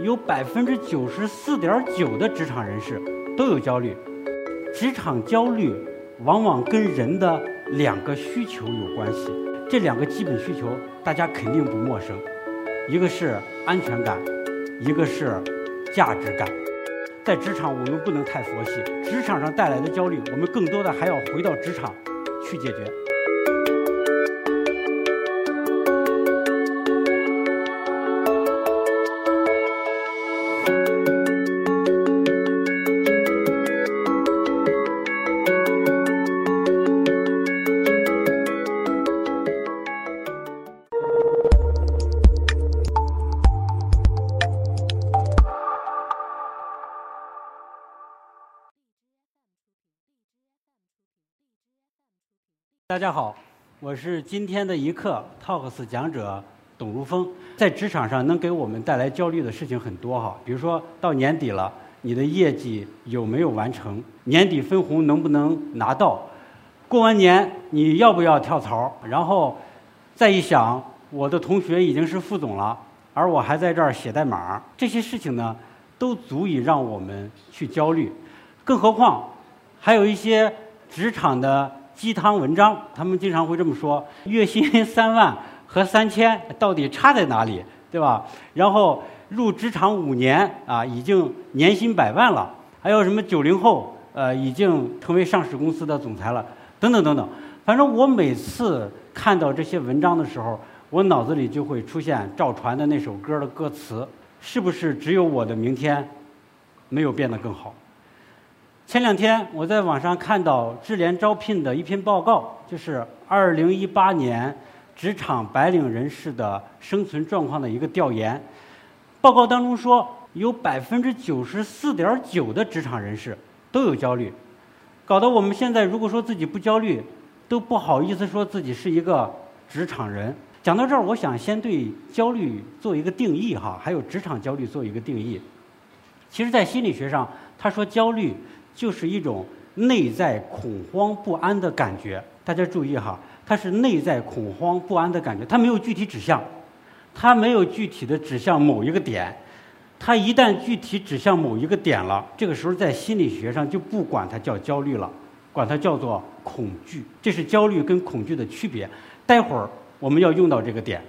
有百分之九十四点九的职场人士都有焦虑。职场焦虑往往跟人的两个需求有关系，这两个基本需求大家肯定不陌生，一个是安全感，一个是价值感。在职场，我们不能太佛系，职场上带来的焦虑，我们更多的还要回到职场去解决。大家好，我是今天的一课 Talks 讲者董如峰。在职场上能给我们带来焦虑的事情很多哈，比如说到年底了，你的业绩有没有完成？年底分红能不能拿到？过完年你要不要跳槽？然后再一想，我的同学已经是副总了，而我还在这儿写代码，这些事情呢，都足以让我们去焦虑。更何况还有一些职场的。鸡汤文章，他们经常会这么说：月薪 三万和三千到底差在哪里，对吧？然后入职场五年啊，已经年薪百万了。还有什么九零后，呃，已经成为上市公司的总裁了，等等等等。反正我每次看到这些文章的时候，我脑子里就会出现赵传的那首歌的歌词：是不是只有我的明天没有变得更好？前两天我在网上看到智联招聘的一篇报告，就是二零一八年职场白领人士的生存状况的一个调研。报告当中说，有百分之九十四点九的职场人士都有焦虑，搞得我们现在如果说自己不焦虑，都不好意思说自己是一个职场人。讲到这儿，我想先对焦虑做一个定义哈，还有职场焦虑做一个定义。其实，在心理学上，他说焦虑。就是一种内在恐慌不安的感觉，大家注意哈，它是内在恐慌不安的感觉，它没有具体指向，它没有具体的指向某一个点，它一旦具体指向某一个点了，这个时候在心理学上就不管它叫焦虑了，管它叫做恐惧，这是焦虑跟恐惧的区别。待会儿我们要用到这个点。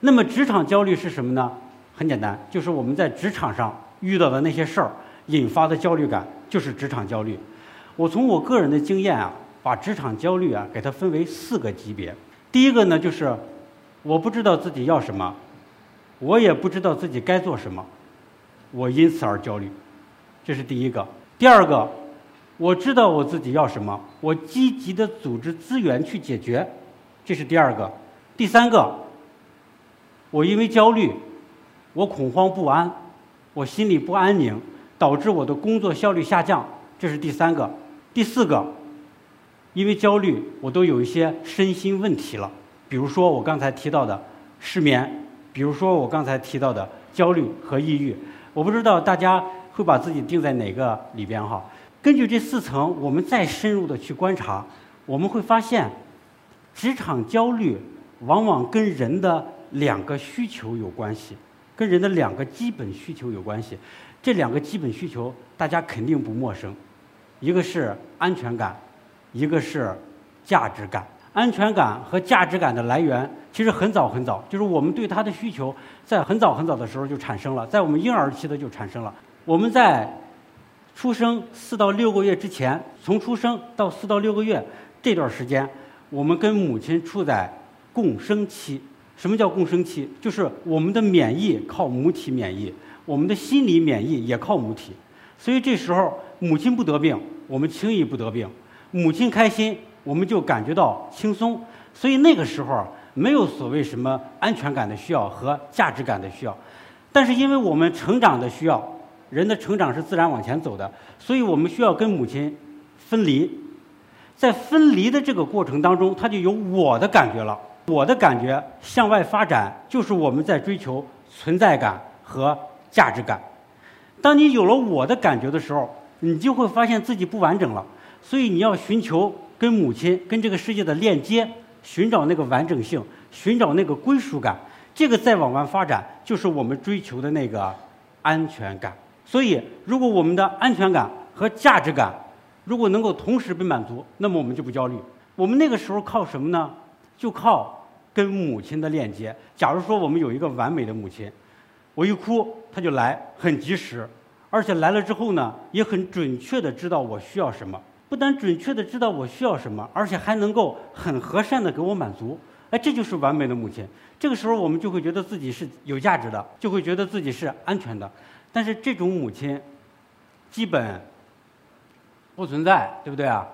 那么职场焦虑是什么呢？很简单，就是我们在职场上遇到的那些事儿引发的焦虑感。就是职场焦虑，我从我个人的经验啊，把职场焦虑啊给它分为四个级别。第一个呢，就是我不知道自己要什么，我也不知道自己该做什么，我因此而焦虑，这是第一个。第二个，我知道我自己要什么，我积极的组织资源去解决，这是第二个。第三个，我因为焦虑，我恐慌不安，我心里不安宁。导致我的工作效率下降，这是第三个。第四个，因为焦虑，我都有一些身心问题了，比如说我刚才提到的失眠，比如说我刚才提到的焦虑和抑郁。我不知道大家会把自己定在哪个里边哈？根据这四层，我们再深入的去观察，我们会发现，职场焦虑往往跟人的两个需求有关系，跟人的两个基本需求有关系。这两个基本需求大家肯定不陌生，一个是安全感，一个是价值感。安全感和价值感的来源其实很早很早，就是我们对它的需求在很早很早的时候就产生了，在我们婴儿期的就产生了。我们在出生四到六个月之前，从出生到四到六个月这段时间，我们跟母亲处在共生期。什么叫共生期？就是我们的免疫靠母体免疫。我们的心理免疫也靠母体，所以这时候母亲不得病，我们轻易不得病；母亲开心，我们就感觉到轻松。所以那个时候没有所谓什么安全感的需要和价值感的需要，但是因为我们成长的需要，人的成长是自然往前走的，所以我们需要跟母亲分离。在分离的这个过程当中，他就有我的感觉了。我的感觉向外发展，就是我们在追求存在感和。价值感，当你有了我的感觉的时候，你就会发现自己不完整了。所以你要寻求跟母亲、跟这个世界的链接，寻找那个完整性，寻找那个归属感。这个再往外发展，就是我们追求的那个安全感。所以，如果我们的安全感和价值感如果能够同时被满足，那么我们就不焦虑。我们那个时候靠什么呢？就靠跟母亲的链接。假如说我们有一个完美的母亲，我一哭她就来，很及时，而且来了之后呢，也很准确的知道我需要什么。不但准确的知道我需要什么，而且还能够很和善的给我满足。哎，这就是完美的母亲。这个时候我们就会觉得自己是有价值的，就会觉得自己是安全的。但是这种母亲，基本不存在，对不对啊？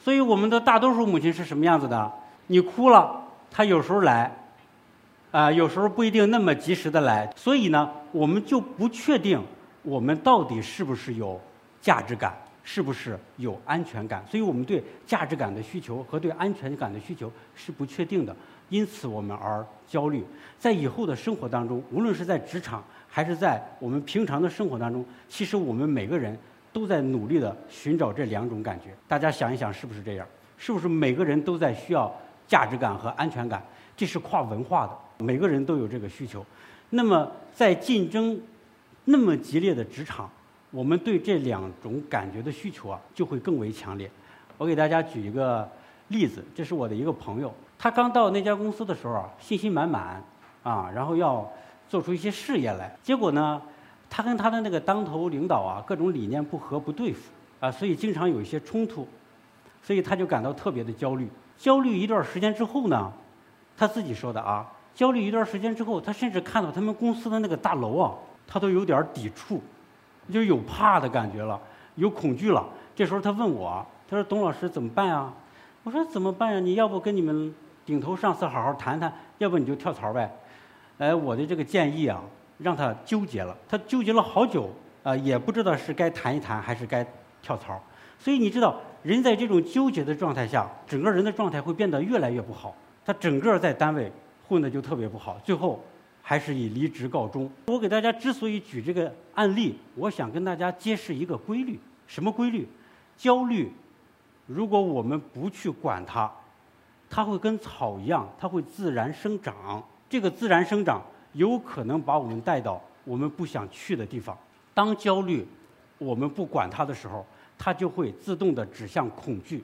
所以我们的大多数母亲是什么样子的？你哭了，他有时候来，啊，有时候不一定那么及时的来。所以呢，我们就不确定我们到底是不是有价值感，是不是有安全感。所以我们对价值感的需求和对安全感的需求是不确定的，因此我们而焦虑。在以后的生活当中，无论是在职场还是在我们平常的生活当中，其实我们每个人。都在努力的寻找这两种感觉，大家想一想，是不是这样？是不是每个人都在需要价值感和安全感？这是跨文化的，每个人都有这个需求。那么，在竞争那么激烈的职场，我们对这两种感觉的需求啊，就会更为强烈。我给大家举一个例子，这是我的一个朋友，他刚到那家公司的时候啊，信心满满啊，然后要做出一些事业来，结果呢？他跟他的那个当头领导啊，各种理念不合不对付啊，所以经常有一些冲突，所以他就感到特别的焦虑。焦虑一段时间之后呢，他自己说的啊，焦虑一段时间之后，他甚至看到他们公司的那个大楼啊，他都有点抵触，就有怕的感觉了，有恐惧了。这时候他问我，他说：“董老师怎么办啊？”我说：“怎么办呀？你要不跟你们顶头上司好好谈谈，要不你就跳槽呗。”哎，我的这个建议啊。让他纠结了，他纠结了好久，啊，也不知道是该谈一谈还是该跳槽。所以你知道，人在这种纠结的状态下，整个人的状态会变得越来越不好。他整个在单位混的就特别不好，最后还是以离职告终。我给大家之所以举这个案例，我想跟大家揭示一个规律：什么规律？焦虑，如果我们不去管它，它会跟草一样，它会自然生长。这个自然生长。有可能把我们带到我们不想去的地方。当焦虑我们不管它的时候，它就会自动的指向恐惧。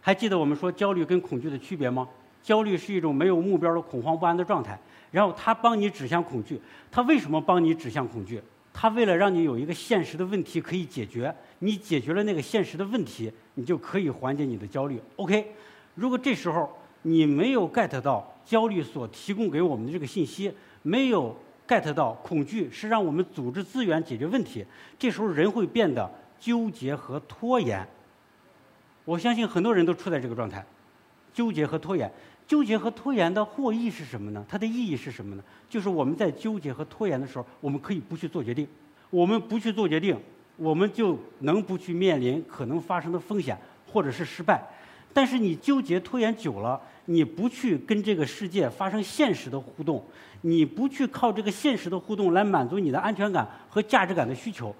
还记得我们说焦虑跟恐惧的区别吗？焦虑是一种没有目标的恐慌不安的状态，然后它帮你指向恐惧。它为什么帮你指向恐惧？它为了让你有一个现实的问题可以解决。你解决了那个现实的问题，你就可以缓解你的焦虑。OK，如果这时候你没有 get 到焦虑所提供给我们的这个信息。没有 get 到恐惧是让我们组织资源解决问题，这时候人会变得纠结和拖延。我相信很多人都处在这个状态，纠结和拖延。纠结和拖延的获益是什么呢？它的意义是什么呢？就是我们在纠结和拖延的时候，我们可以不去做决定。我们不去做决定，我们就能不去面临可能发生的风险或者是失败。但是你纠结拖延久了，你不去跟这个世界发生现实的互动。你不去靠这个现实的互动来满足你的安全感和价值感的需求，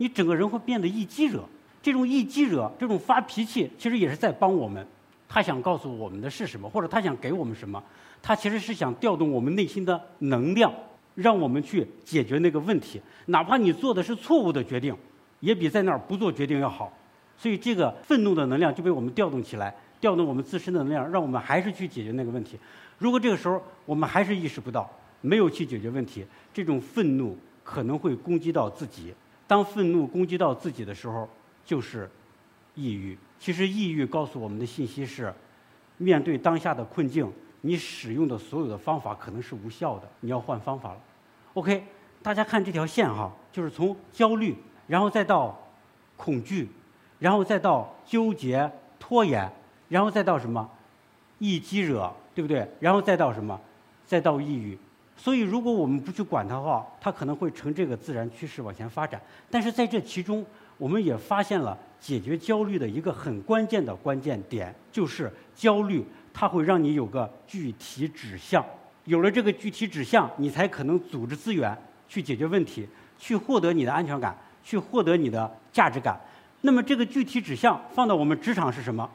你整个人会变得易激惹。这种易激惹，这种发脾气，其实也是在帮我们。他想告诉我们的是什么，或者他想给我们什么？他其实是想调动我们内心的能量，让我们去解决那个问题。哪怕你做的是错误的决定，也比在那儿不做决定要好。所以，这个愤怒的能量就被我们调动起来，调动我们自身的能量，让我们还是去解决那个问题。如果这个时候我们还是意识不到，没有去解决问题，这种愤怒可能会攻击到自己。当愤怒攻击到自己的时候，就是抑郁。其实抑郁告诉我们的信息是：面对当下的困境，你使用的所有的方法可能是无效的，你要换方法了。OK，大家看这条线哈，就是从焦虑，然后再到恐惧，然后再到纠结、拖延，然后再到什么？易激惹。对不对？然后再到什么？再到抑郁。所以，如果我们不去管它的话，它可能会呈这个自然趋势往前发展。但是在这其中，我们也发现了解决焦虑的一个很关键的关键点，就是焦虑它会让你有个具体指向。有了这个具体指向，你才可能组织资源去解决问题，去获得你的安全感，去获得你的价值感。那么，这个具体指向放到我们职场是什么？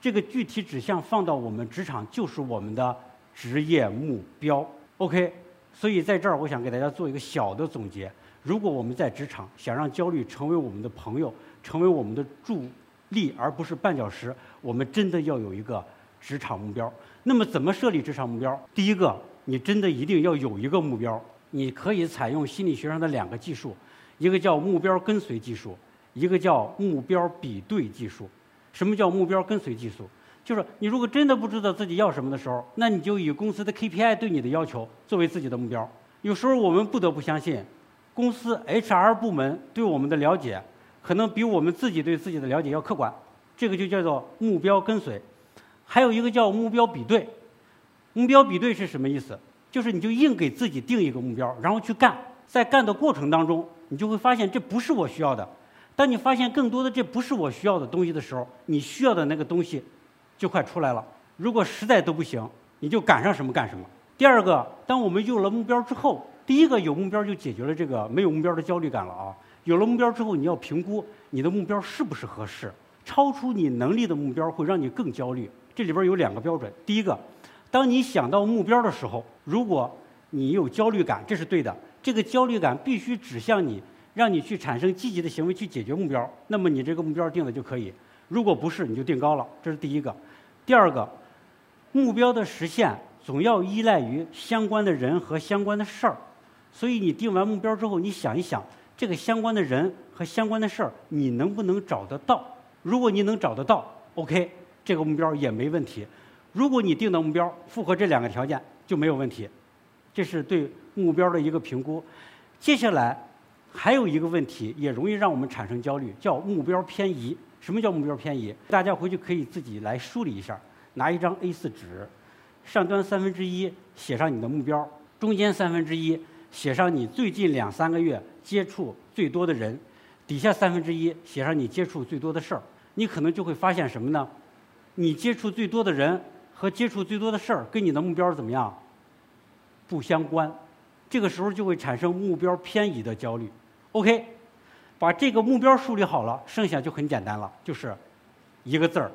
这个具体指向放到我们职场就是我们的职业目标。OK，所以在这儿，我想给大家做一个小的总结：如果我们在职场想让焦虑成为我们的朋友，成为我们的助力，而不是绊脚石，我们真的要有一个职场目标。那么，怎么设立职场目标？第一个，你真的一定要有一个目标。你可以采用心理学上的两个技术，一个叫目标跟随技术，一个叫目标比对技术。什么叫目标跟随技术？就是你如果真的不知道自己要什么的时候，那你就以公司的 KPI 对你的要求作为自己的目标。有时候我们不得不相信，公司 HR 部门对我们的了解，可能比我们自己对自己的了解要客观。这个就叫做目标跟随。还有一个叫目标比对。目标比对是什么意思？就是你就硬给自己定一个目标，然后去干，在干的过程当中，你就会发现这不是我需要的。当你发现更多的这不是我需要的东西的时候，你需要的那个东西就快出来了。如果实在都不行，你就赶上什么干什么。第二个，当我们有了目标之后，第一个有目标就解决了这个没有目标的焦虑感了啊。有了目标之后，你要评估你的目标是不是合适，超出你能力的目标会让你更焦虑。这里边有两个标准，第一个。当你想到目标的时候，如果你有焦虑感，这是对的。这个焦虑感必须指向你，让你去产生积极的行为去解决目标。那么你这个目标定的就可以。如果不是，你就定高了。这是第一个。第二个，目标的实现总要依赖于相关的人和相关的事儿。所以你定完目标之后，你想一想，这个相关的人和相关的事儿，你能不能找得到？如果你能找得到，OK，这个目标也没问题。如果你定的目标符合这两个条件，就没有问题。这是对目标的一个评估。接下来还有一个问题，也容易让我们产生焦虑，叫目标偏移。什么叫目标偏移？大家回去可以自己来梳理一下。拿一张 A4 纸，上端三分之一写上你的目标，中间三分之一写上你最近两三个月接触最多的人，底下三分之一写上你接触最多的事儿。你可能就会发现什么呢？你接触最多的人。和接触最多的事儿跟你的目标怎么样？不相关，这个时候就会产生目标偏移的焦虑。OK，把这个目标梳理好了，剩下就很简单了，就是一个字儿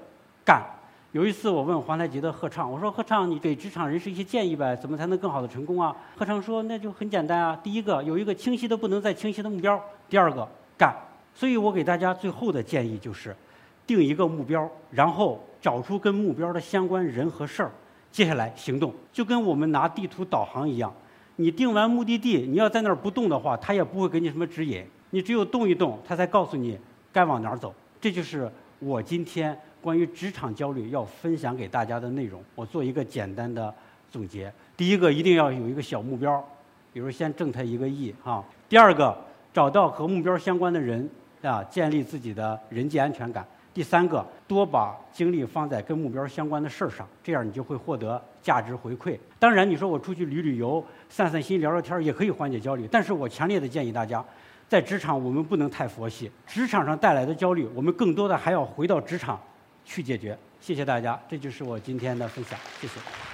干。有一次我问皇太极的贺畅，我说贺畅，你给职场人士一些建议呗，怎么才能更好的成功啊？贺畅说那就很简单啊，第一个有一个清晰的不能再清晰的目标，第二个干。所以我给大家最后的建议就是。定一个目标，然后找出跟目标的相关人和事儿，接下来行动，就跟我们拿地图导航一样。你定完目的地，你要在那儿不动的话，它也不会给你什么指引。你只有动一动，他才告诉你该往哪儿走。这就是我今天关于职场焦虑要分享给大家的内容。我做一个简单的总结：第一个，一定要有一个小目标，比如先挣他一个亿哈；第二个，找到和目标相关的人啊，建立自己的人际安全感。第三个，多把精力放在跟目标相关的事儿上，这样你就会获得价值回馈。当然，你说我出去旅旅游、散散心、聊聊天也可以缓解焦虑，但是我强烈的建议大家，在职场我们不能太佛系。职场上带来的焦虑，我们更多的还要回到职场去解决。谢谢大家，这就是我今天的分享，谢谢。